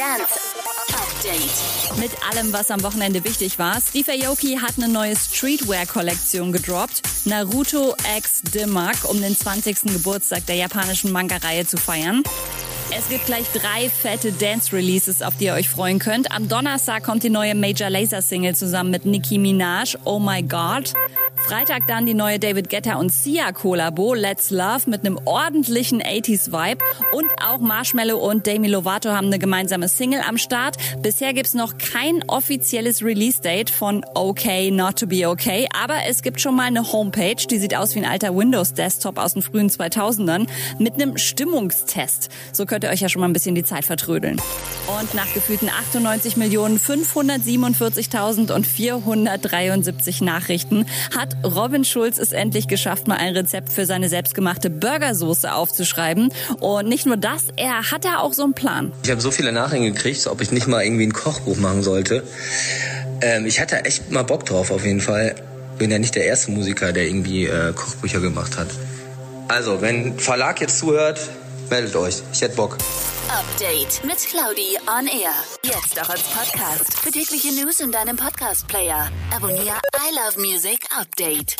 Dance Update. Mit allem, was am Wochenende wichtig war. Steve Aoki hat eine neue Streetwear-Kollektion gedroppt. Naruto X Dimak, um den 20. Geburtstag der japanischen Manga-Reihe zu feiern. Es gibt gleich drei fette Dance-Releases, auf die ihr euch freuen könnt. Am Donnerstag kommt die neue Major Laser Single zusammen mit Nicki Minaj, Oh My God. Freitag dann die neue David Guetta und Sia Kollabo, Let's Love, mit einem ordentlichen 80s-Vibe. Und auch Marshmallow und Demi Lovato haben eine gemeinsame Single am Start. Bisher gibt's noch kein offizielles Release-Date von Okay Not To Be Okay, aber es gibt schon mal eine Homepage, die sieht aus wie ein alter Windows-Desktop aus den frühen 2000ern, mit einem Stimmungstest. So könnt ihr euch ja schon mal ein bisschen die Zeit vertrödeln. Und nach gefühlten 98 Millionen 547.000 und 473 Nachrichten hat Robin Schulz es endlich geschafft, mal ein Rezept für seine selbstgemachte Burgersoße aufzuschreiben. Und nicht nur das, er hatte auch so einen Plan. Ich habe so viele Nachrichten gekriegt, ob ich nicht mal irgendwie ein Kochbuch machen sollte. Ähm, ich hatte echt mal Bock drauf, auf jeden Fall. Bin ja nicht der erste Musiker, der irgendwie äh, Kochbücher gemacht hat. Also, wenn Verlag jetzt zuhört, meldet euch. Ich hätte Bock. Update mit Claudi on Air. Jetzt auch als Podcast. Für tägliche News in deinem Podcast-Player. Abonniere I Love Music Update.